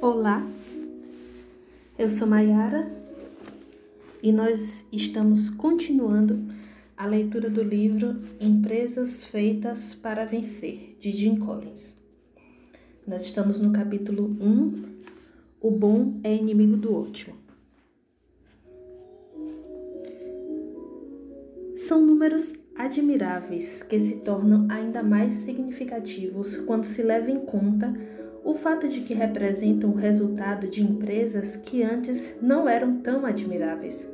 Olá, eu sou Mayara e nós estamos continuando a leitura do livro Empresas Feitas para Vencer, de Jim Collins. Nós estamos no capítulo 1, O Bom é Inimigo do Ótimo. São números admiráveis que se tornam ainda mais significativos quando se leva em conta o fato de que representam o resultado de empresas que antes não eram tão admiráveis.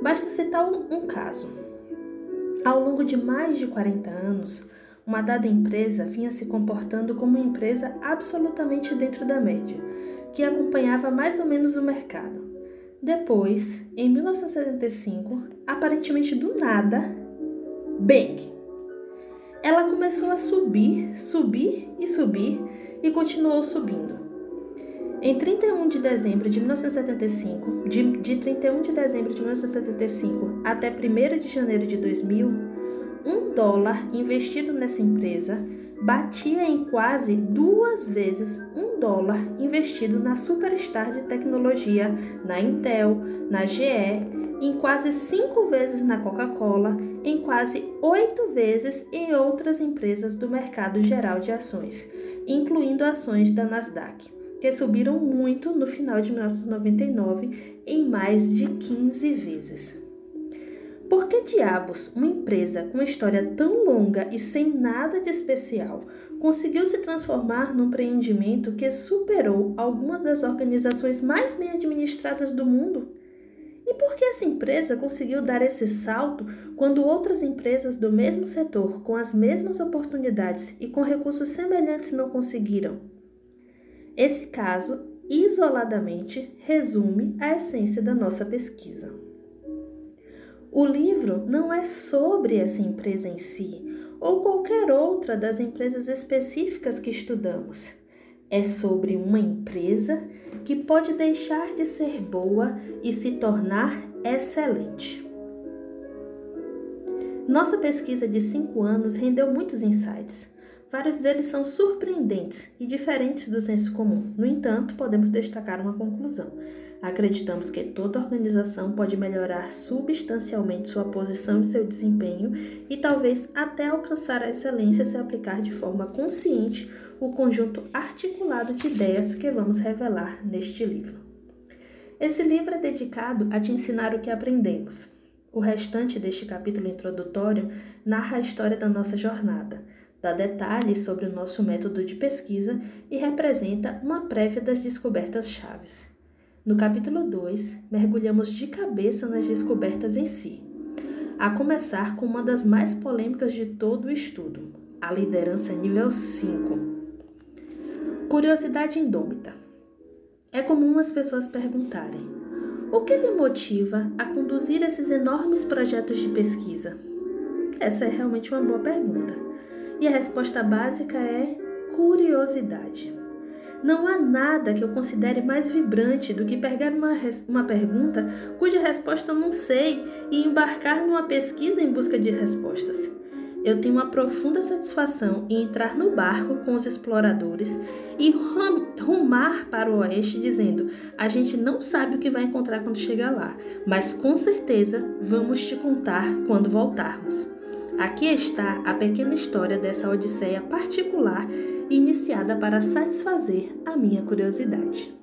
Basta citar um, caso. Ao longo de mais de 40 anos, uma dada empresa vinha se comportando como uma empresa absolutamente dentro da média, que acompanhava mais ou menos o mercado. Depois, em 1975, aparentemente do nada, bang! Ela começou a subir, subir e subir e continuou subindo. Em 31 de dezembro de 1975, de, de 31 de dezembro de 1975 até 1 de janeiro de 2000, um dólar investido nessa empresa batia em quase duas vezes um dólar investido na superstar de tecnologia, na Intel, na GE em quase cinco vezes na Coca-Cola, em quase oito vezes em outras empresas do mercado geral de ações, incluindo ações da Nasdaq, que subiram muito no final de 1999 em mais de 15 vezes. Por que diabos uma empresa com uma história tão longa e sem nada de especial conseguiu se transformar num empreendimento que superou algumas das organizações mais bem administradas do mundo? E por que essa empresa conseguiu dar esse salto quando outras empresas do mesmo setor, com as mesmas oportunidades e com recursos semelhantes, não conseguiram? Esse caso, isoladamente, resume a essência da nossa pesquisa. O livro não é sobre essa empresa em si ou qualquer outra das empresas específicas que estudamos é sobre uma empresa que pode deixar de ser boa e se tornar excelente. Nossa pesquisa de cinco anos rendeu muitos insights. Vários deles são surpreendentes e diferentes do senso comum. No entanto, podemos destacar uma conclusão. Acreditamos que toda organização pode melhorar substancialmente sua posição e seu desempenho e talvez até alcançar a excelência se aplicar de forma consciente o conjunto articulado de ideias que vamos revelar neste livro. Esse livro é dedicado a te ensinar o que aprendemos. O restante deste capítulo introdutório narra a história da nossa jornada, dá detalhes sobre o nosso método de pesquisa e representa uma prévia das descobertas chaves. No capítulo 2, mergulhamos de cabeça nas descobertas em si, a começar com uma das mais polêmicas de todo o estudo, a liderança nível 5. Curiosidade indômita. É comum as pessoas perguntarem: o que lhe motiva a conduzir esses enormes projetos de pesquisa? Essa é realmente uma boa pergunta. E a resposta básica é curiosidade. Não há nada que eu considere mais vibrante do que pegar uma, uma pergunta cuja resposta eu não sei e embarcar numa pesquisa em busca de respostas. Eu tenho uma profunda satisfação em entrar no barco com os exploradores e rumar para o oeste dizendo: a gente não sabe o que vai encontrar quando chegar lá, mas com certeza vamos te contar quando voltarmos. Aqui está a pequena história dessa odisseia particular iniciada para satisfazer a minha curiosidade.